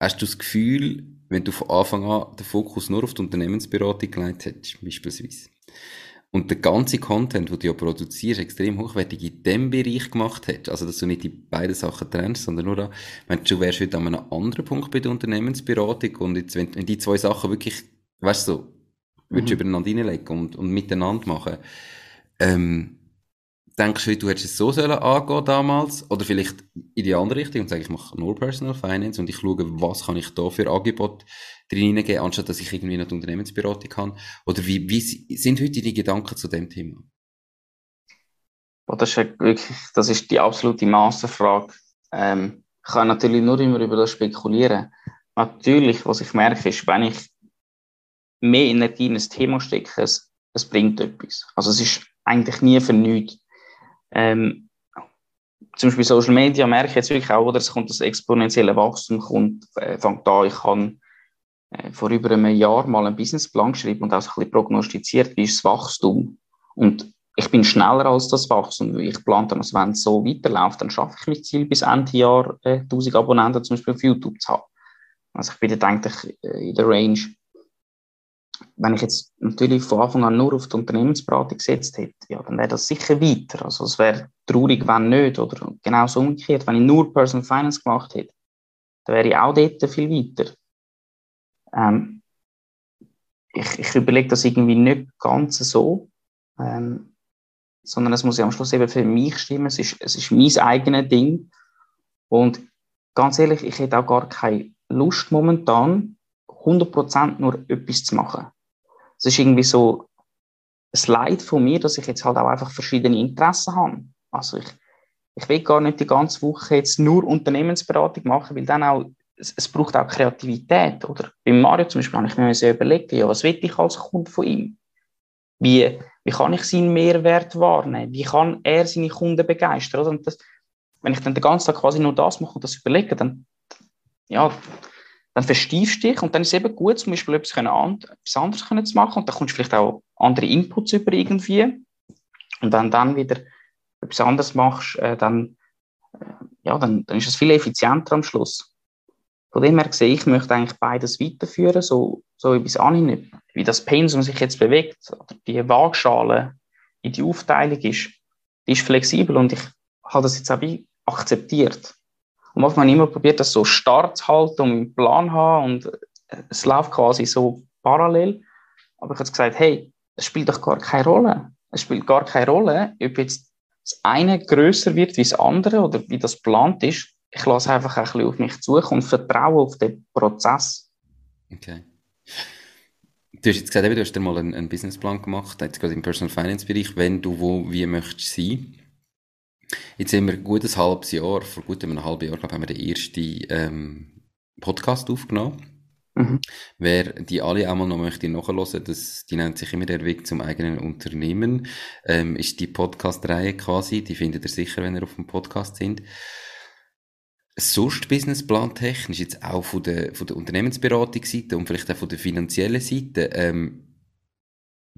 Hast du das Gefühl, wenn du von Anfang an den Fokus nur auf die Unternehmensberatung gelegt hättest, beispielsweise, und der ganze Content, den du ja produzierst, extrem hochwertig in dem Bereich gemacht hast, also dass du nicht die beiden Sachen trennst, sondern nur da, wenn du wärst wieder an einem anderen Punkt bei der Unternehmensberatung und jetzt, wenn, wenn die zwei Sachen wirklich, weißt du, so, würdest du mhm. übereinander reinlegen und, und miteinander machen, ähm, denkst du, du hättest es so sollen angehen damals oder vielleicht in die andere Richtung und sage, ich mache nur Personal Finance und ich schaue, was kann ich da für Angebot drin hineingeben, anstatt dass ich irgendwie eine Unternehmensberatung kann? Oder wie, wie sind heute die Gedanken zu dem Thema? Das ist wirklich, das ist die absolute Masterfrage. Ähm, ich kann natürlich nur immer über das spekulieren. Natürlich, was ich merke, ist, wenn ich mehr Energie in ein Thema stecke, es, es bringt etwas. Also es ist eigentlich nie für nichts. Ähm, zum Beispiel Social Media merke ich jetzt wirklich auch, es kommt das exponentielle Wachstum, kommt, äh, fängt an, ich habe äh, vor über einem Jahr mal einen Businessplan geschrieben und auch ein bisschen prognostiziert, wie ist das Wachstum. Und ich bin schneller als das Wachstum. Ich plane dann, also wenn es so weiterläuft, dann schaffe ich mein Ziel bis Ende Jahr äh, 1000 Abonnenten zum Beispiel auf YouTube zu haben. Also ich bin dann eigentlich äh, in der Range. Wenn ich jetzt natürlich von Anfang an nur auf die Unternehmensberatung gesetzt hätte, ja, dann wäre das sicher weiter. Also es wäre traurig, wenn nicht. Oder genauso umgekehrt, wenn ich nur Personal Finance gemacht hätte, dann wäre ich auch dort viel weiter. Ähm, ich, ich überlege das irgendwie nicht ganz so, ähm, sondern es muss ja am Schluss eben für mich stimmen. Es ist, es ist mein eigenes Ding. Und ganz ehrlich, ich hätte auch gar keine Lust momentan, 100% nur etwas zu machen. Es ist irgendwie so ein Leid von mir, dass ich jetzt halt auch einfach verschiedene Interessen habe. Also ich, ich will gar nicht die ganze Woche jetzt nur Unternehmensberatung machen, weil dann auch, es, es braucht auch Kreativität, oder? Bei Mario zum Beispiel habe ich mir sehr überlegt, ja, was will ich als Kunde von ihm? Wie, wie kann ich seinen Mehrwert wahrnehmen? Wie kann er seine Kunden begeistern? Oder? Und das, wenn ich dann den ganzen Tag quasi nur das mache und das überlege, dann, ja, dann verstiefst du dich und dann ist es eben gut, zum Beispiel etwas, können, etwas anderes können zu machen und dann kommst du vielleicht auch andere Inputs über irgendwie und wenn dann wieder etwas anderes machst, äh, dann, äh, ja, dann, dann ist es viel effizienter am Schluss. Von dem her sehe ich, möchte eigentlich beides weiterführen, so, so etwas anhinein. Wie das Pensum sich jetzt bewegt, oder die Waagschale in die Aufteilung ist, die ist flexibel und ich habe das jetzt auch akzeptiert. Und manchmal immer probiert, das so starr zu halten und einen Plan haben und es läuft quasi so parallel. Aber ich habe gesagt, hey, es spielt doch gar keine Rolle. Es spielt gar keine Rolle, ob jetzt das eine größer wird wie das andere oder wie das geplant ist. Ich lasse einfach ein bisschen auf mich zukommen und vertraue auf den Prozess. Okay. Du hast jetzt gesagt, du hast dir mal einen, einen Businessplan gemacht, jetzt gerade im Personal Finance Bereich, wenn du wo, wie möchtest sein. Jetzt sind wir ein gutes halbes Jahr, vor gut einem halben Jahr, glaube ich, haben wir den ersten ähm, Podcast aufgenommen. Mhm. Wer die alle einmal noch möchte nachhören, das, die nennt sich immer der Weg zum eigenen Unternehmen, ähm, ist die Podcast-Reihe quasi, die findet ihr sicher, wenn ihr auf dem Podcast sind. Sonst Businessplan technisch, jetzt auch von der, von der Unternehmensberatungsseite und vielleicht auch von der finanziellen Seite, ähm,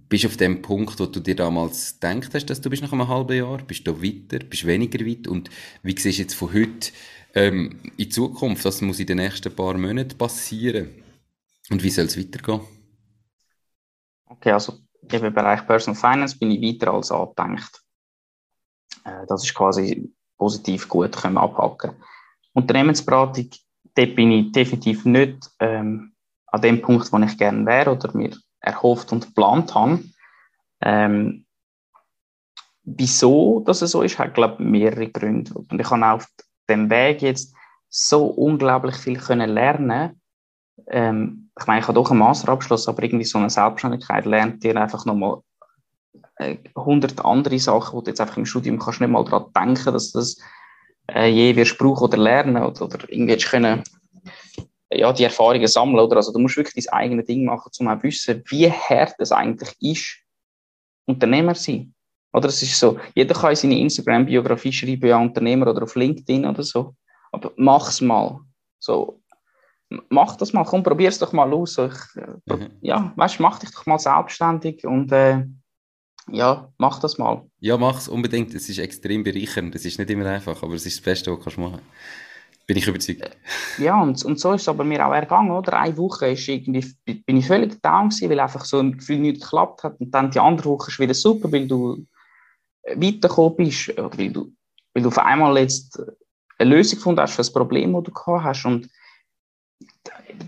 bist du auf dem Punkt, wo du dir damals gedacht hast, dass du bist nach einem halben Jahr, bist du weiter, bist du weniger weit und wie siehst du jetzt von heute ähm, in Zukunft, das muss in den nächsten paar Monaten passieren und wie soll es weitergehen? Okay, also im Bereich Personal Finance bin ich weiter als angedenkt. Äh, das ist quasi positiv gut, können abhaken. Unternehmensberatung, dort bin ich definitiv nicht ähm, an dem Punkt, wo ich gerne wäre oder mir erhofft und geplant habe. Ähm, wieso das so ist, hat, glaube ich, mehrere Gründe. Und ich habe auf dem Weg jetzt so unglaublich viel können lernen. Ähm, ich meine, ich habe doch einen Masterabschluss, aber irgendwie so eine Selbstständigkeit lernt dir einfach nochmal äh, hundert andere Sachen, wo du jetzt einfach im Studium kannst nicht mal daran denken, dass das äh, je wirst brauchen oder lernen oder, oder irgendwie können ja, die Erfahrungen sammeln, oder? Also du musst wirklich dein eigenes Ding machen, um auch wissen, wie hart es eigentlich ist, Unternehmer zu sein. Oder es ist so, jeder kann in seine Instagram-Biografie schreiben, ja, Unternehmer oder auf LinkedIn oder so. Aber mach's mal. So, mach das mal, komm, probier's doch mal aus. So, ich, äh, mhm. Ja, weißt, mach dich doch mal selbstständig und äh, ja, mach das mal. Ja, mach's unbedingt. Es ist extrem bereichernd. Es ist nicht immer einfach, aber es ist das Beste, was du machen kannst. Bin ich überzeugt. Ja, und, und so ist es aber mir auch ergangen, oder? Eine Woche ist irgendwie, bin ich völlig down gewesen, weil einfach so ein Gefühl nicht geklappt hat. Und dann die andere Woche ist wieder super, weil du weitergekommen bist, oder weil du, weil du auf einmal jetzt eine Lösung gefunden hast für das Problem, das du gehabt hast. Und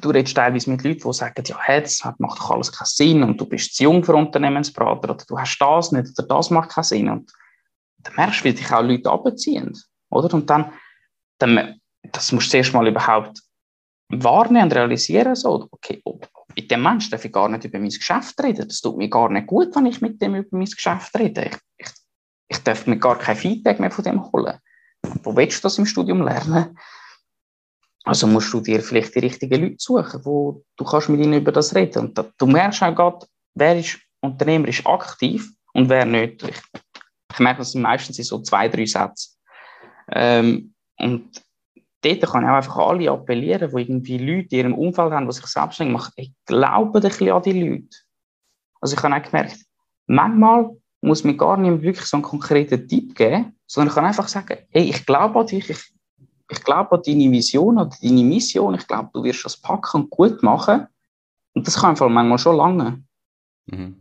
du redest teilweise mit Leuten, die sagen, ja, das macht doch alles keinen Sinn und du bist zu jung für Unternehmensberater oder du hast das nicht oder das macht keinen Sinn. Und dann merkst du, wie dich auch Leute abziehen, oder? Und dann, dann das musst du zuerst mal überhaupt wahrnehmen und realisieren. So, okay, mit dem Menschen darf ich gar nicht über mein Geschäft reden. Das tut mir gar nicht gut, wenn ich mit dem über mein Geschäft rede. Ich, ich, ich darf mir gar kein Feedback mehr von dem holen. Wo willst du das im Studium lernen? Also musst du dir vielleicht die richtigen Leute suchen, wo du kannst mit ihnen über das reden. Und da, du merkst auch gerade, wer ist unternehmerisch aktiv und wer nicht. Ich, ich merke, das sind meistens so zwei, drei Sätze. Ähm, und dort kann ich auch einfach alle appellieren, die irgendwie Leute in ihrem Umfeld haben, die sich selbstständig machen. Ich glaube ein bisschen an die Leute. Also ich habe auch gemerkt, manchmal muss mir gar nicht wirklich so einen konkreten Tipp geben, sondern ich kann einfach sagen, hey, ich glaube an dich, ich, ich glaube an deine Vision, an deine Mission, ich glaube, du wirst das packen und gut machen. Und das kann einfach manchmal schon lange. Mhm.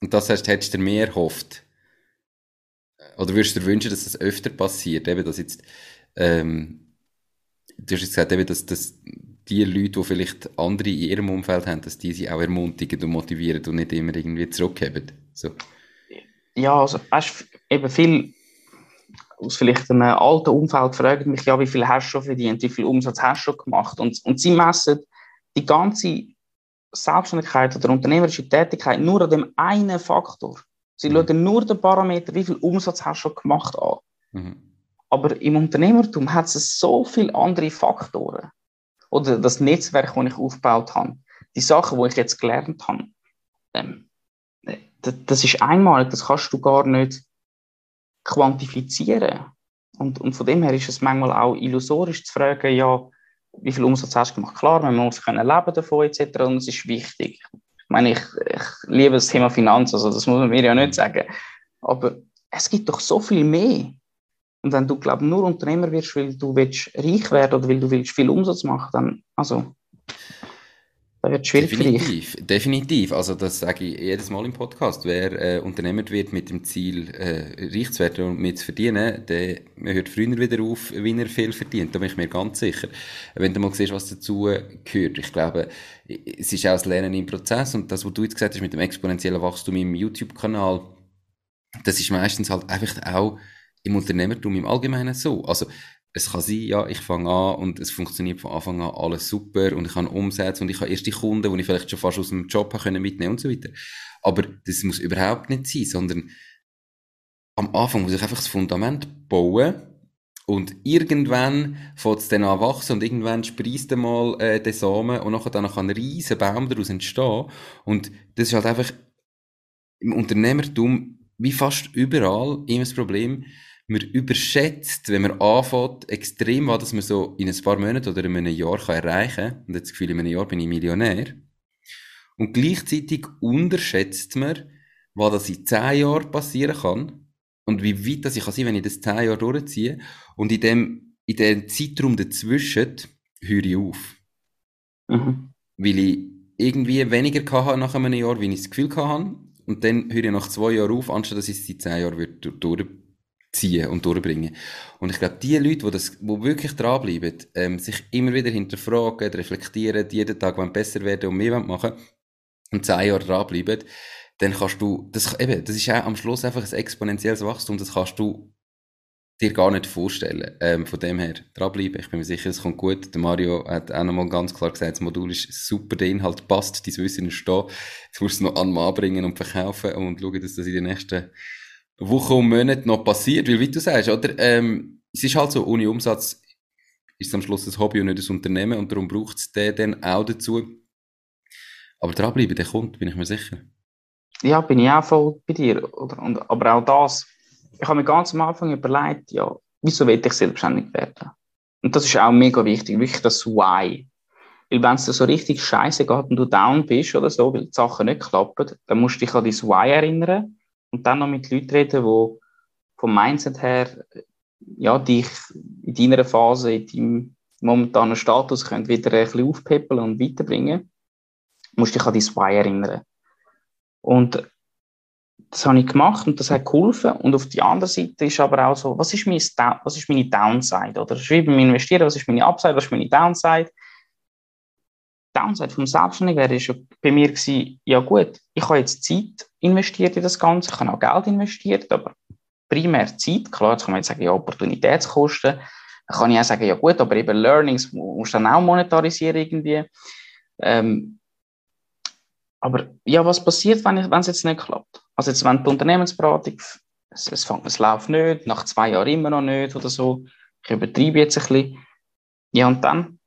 Und das heißt, hättest du mehr erhofft? Oder würdest du dir wünschen, dass das öfter passiert? Eben, dass jetzt, ähm, du hast jetzt gesagt, eben, dass, dass die Leute, die vielleicht andere in ihrem Umfeld haben, dass die sie auch ermutigen und motivieren und nicht immer irgendwie zurückheben. So. Ja, also, weißt eben viel aus vielleicht einem alten Umfeld fragen mich, ja, wie viel hast du schon verdient, wie viel Umsatz hast du schon gemacht? Und, und sie messen die ganze Selbstständigkeit oder unternehmerische Tätigkeit nur an dem einen Faktor. Sie mhm. schauen nur den Parameter, wie viel Umsatz hast du schon gemacht an. Mhm. Aber im Unternehmertum hat es so viele andere Faktoren. Oder das Netzwerk, das ich aufgebaut habe. Die Sachen, die ich jetzt gelernt habe. Ähm, das ist einmalig, das kannst du gar nicht quantifizieren. Und, und von dem her ist es manchmal auch illusorisch zu fragen, ja, wie viel Umsatz hast du gemacht? Klar, man muss können leben davon etc. Und es ist wichtig. Ich meine, ich, ich liebe das Thema Finanzen, also das muss man mir ja nicht sagen. Aber es gibt doch so viel mehr. Und wenn du, glaube nur Unternehmer wirst, weil du willst reich werden oder weil du willst viel Umsatz machen, dann, also, das wird schwierig definitiv, für dich. Definitiv. Also das sage ich jedes Mal im Podcast. Wer äh, Unternehmer wird mit dem Ziel, äh, reich zu werden und mit zu verdienen, der hört früher wieder auf, wenn er viel verdient. Da bin ich mir ganz sicher. Wenn du mal siehst, was dazu gehört. Ich glaube, es ist auch das Lernen im Prozess und das, was du jetzt gesagt hast mit dem exponentiellen Wachstum im YouTube-Kanal, das ist meistens halt einfach auch im Unternehmertum im Allgemeinen so. Also es kann sein, ja, ich fange an und es funktioniert von Anfang an alles super und ich kann umsetzen und ich habe erste Kunden, die ich vielleicht schon fast aus dem Job können mitnehmen und so weiter. Aber das muss überhaupt nicht sein, sondern am Anfang muss ich einfach das Fundament bauen und irgendwann fängt es dann an wachsen und irgendwann sprießt dann mal äh, der Samen und nachher dann kann ein riesen Baum daraus entstehen. Und das ist halt einfach im Unternehmertum wie fast überall immer das Problem, man überschätzt, wenn man anfängt, extrem was, dass man so in ein paar Monaten oder in einem Jahr kann erreichen kann. Und jetzt das Gefühl, in einem Jahr bin ich Millionär. Und gleichzeitig unterschätzt man, was das in zehn Jahren passieren kann. Und wie weit das ich kann sein, wenn ich das zehn Jahre durchziehe. Und in dem, in dem Zeitraum dazwischen höre ich auf. Mhm. Weil ich irgendwie weniger hatte nach einem Jahr, wie ich das Gefühl hatte. Und dann höre ich nach zwei Jahren auf, anstatt dass ich es in zehn Jahren durch ziehen und durchbringen. Und ich glaube, die Leute, die, das, die wirklich dranbleiben, ähm, sich immer wieder hinterfragen, reflektieren, jeden Tag wollen besser werden und mehr machen und zehn Jahre dranbleiben, dann kannst du, das, eben, das ist auch am Schluss einfach ein exponentielles Wachstum, das kannst du dir gar nicht vorstellen. Ähm, von dem her, dranbleiben, ich bin mir sicher, es kommt gut. Der Mario hat auch nochmal ganz klar gesagt, das Modul ist super, der Inhalt passt, dein Wissen ist da. Jetzt musst du es noch an den Mann bringen und verkaufen und schauen, dass das in den nächsten Wochen und Monaten noch passiert, weil wie du sagst, oder, ähm, es ist halt so, ohne Umsatz ist es am Schluss ein Hobby und nicht ein Unternehmen und darum braucht es den dann auch dazu. Aber dranbleiben, der kommt, bin ich mir sicher. Ja, bin ich auch voll bei dir. Oder, und, aber auch das, ich habe mir ganz am Anfang überlegt, ja, wieso will ich selbstständig werden? Und das ist auch mega wichtig, wirklich das Why. Weil wenn es dir so richtig scheiße geht und du down bist oder so, weil die Sachen nicht klappen, dann musst du dich an dein Why erinnern und dann noch mit Leuten reden, die vom Mindset her ja, dich in deiner Phase, in deinem momentanen Status können wieder ein bisschen und weiterbringen. Du musst dich an dein Why erinnern. Und das habe ich gemacht und das hat geholfen. Und auf der anderen Seite ist aber auch so, was ist, mein, was ist meine Downside? Oder schreibe beim Investieren, was ist meine Upside, was ist meine Downside? Downside vom Selbstständigen wäre schon bei mir gewesen, ja gut, ich habe jetzt Zeit investiert in das Ganze, ich habe auch Geld investiert, aber primär Zeit, klar, jetzt kann man jetzt sagen, ja, Opportunitätskosten, dann kann ich auch sagen, ja gut, aber eben Learnings musst du dann auch monetarisieren irgendwie. Ähm, aber ja, was passiert, wenn, wenn es jetzt nicht klappt? Also jetzt, wenn die Unternehmensberatung, es, es, fängt, es läuft nicht, nach zwei Jahren immer noch nicht oder so, ich übertreibe jetzt ein bisschen, ja und dann?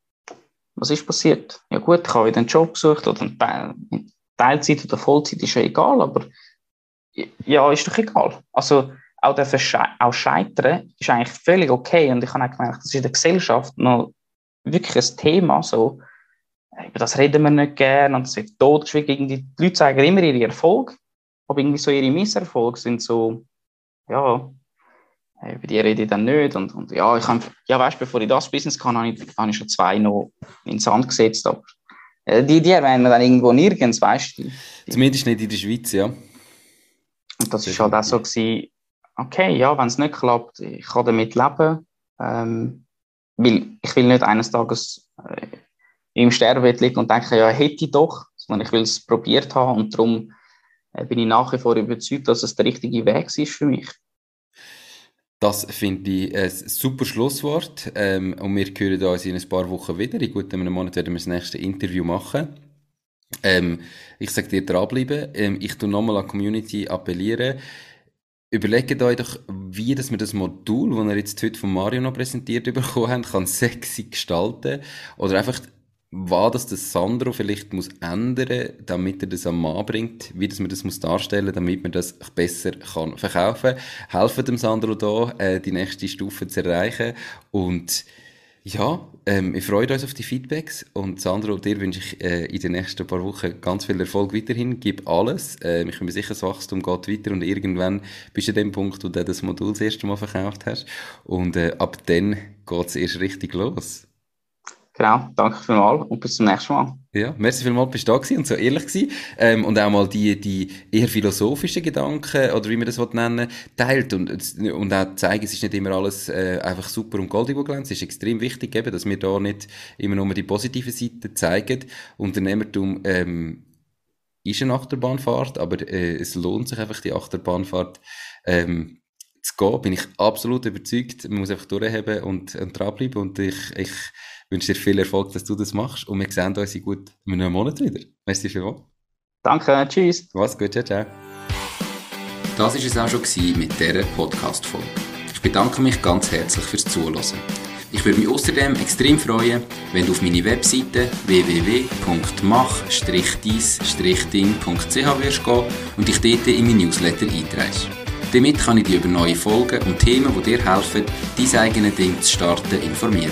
Was ist passiert? Ja gut, ich habe wieder einen Job gesucht oder eine Teilzeit oder Vollzeit, ist ja egal, aber ja, ist doch egal. Also auch, der auch Scheitern ist eigentlich völlig okay und ich habe auch gemerkt, das ist in der Gesellschaft noch wirklich ein Thema, so, über das reden wir nicht gern und es wird totgeschwiegen. Die Leute zeigen immer ihre Erfolg, aber irgendwie so ihre Misserfolge sind so, ja, über die rede ich dann nicht. Und, und ja, ich habe, ja, weißt, bevor ich das Business kann, habe ich, habe ich schon zwei noch in den Sand gesetzt. Aber Äh, die, die erwähnen dann irgendwo nirgends, weißt du? Zumindest nicht in der Schweiz, ja. Und das ist halt auch so gewesen, okay, ja, wenn es nicht klappt, ich kann damit leben, ähm, weil ich will nicht eines Tages äh, im Sterbebett liegen und denken, ja, hätte ich doch, sondern ich will es probiert haben und darum äh, bin ich nach wie vor überzeugt, dass es der richtige Weg ist für mich. Das finde ich ein super Schlusswort. Ähm, und wir hören uns in ein paar Wochen wieder. In gut einem Monat werden wir das nächste Interview machen. Ähm, ich sage dir dranbleiben. Ähm, ich tue nochmal an die Community appellieren. Überlegt euch doch, wie dass wir das Modul, das ihr jetzt heute von Mario noch präsentiert bekommen habt, kann sexy gestalten. Oder einfach was das der Sandro vielleicht muss ändern, damit er das am Mann bringt, wie das man das muss darstellen, damit man das besser kann verkaufen. Helfen dem Sandro da, äh, die nächste Stufe zu erreichen und ja, ähm, ich freue uns auf die Feedbacks und Sandro, dir wünsche ich äh, in den nächsten paar Wochen ganz viel Erfolg weiterhin. Gib alles. Äh, ich bin mir sicher, das Wachstum geht weiter und irgendwann bist du an dem Punkt, wo du das Modul das erste Mal verkauft hast. Und äh, ab dann geht es erst richtig los. Genau, danke vielmals und bis zum nächsten Mal. Ja, merci vielmals, bist du da gewesen und so ehrlich gewesen. Ähm, und auch mal die, die eher philosophischen Gedanken, oder wie man das nennen teilt und, und auch zeigen, es ist nicht immer alles äh, einfach super und goldig glänzt. Es ist extrem wichtig, eben, dass wir da nicht immer nur die positive Seite zeigen. Unternehmertum ähm, ist eine Achterbahnfahrt, aber äh, es lohnt sich einfach, die Achterbahnfahrt ähm, zu gehen. Bin ich absolut überzeugt. Man muss einfach durchheben und, und dranbleiben und ich, ich wünsche dir viel Erfolg, dass du das machst und wir sehen uns in gut einem Monat wieder. Merci vielmals. Danke, tschüss. Was gut, ciao, ciao. Das war es auch schon mit dieser Podcast-Folge. Ich bedanke mich ganz herzlich fürs Zuhören. Ich würde mich außerdem extrem freuen, wenn du auf meine Webseite www.mach-dies-ding.ch wirst gehen und dich dort in mein Newsletter einträgst. Damit kann ich dich über neue Folgen und Themen, die dir helfen, dein eigenes Ding zu starten, informieren.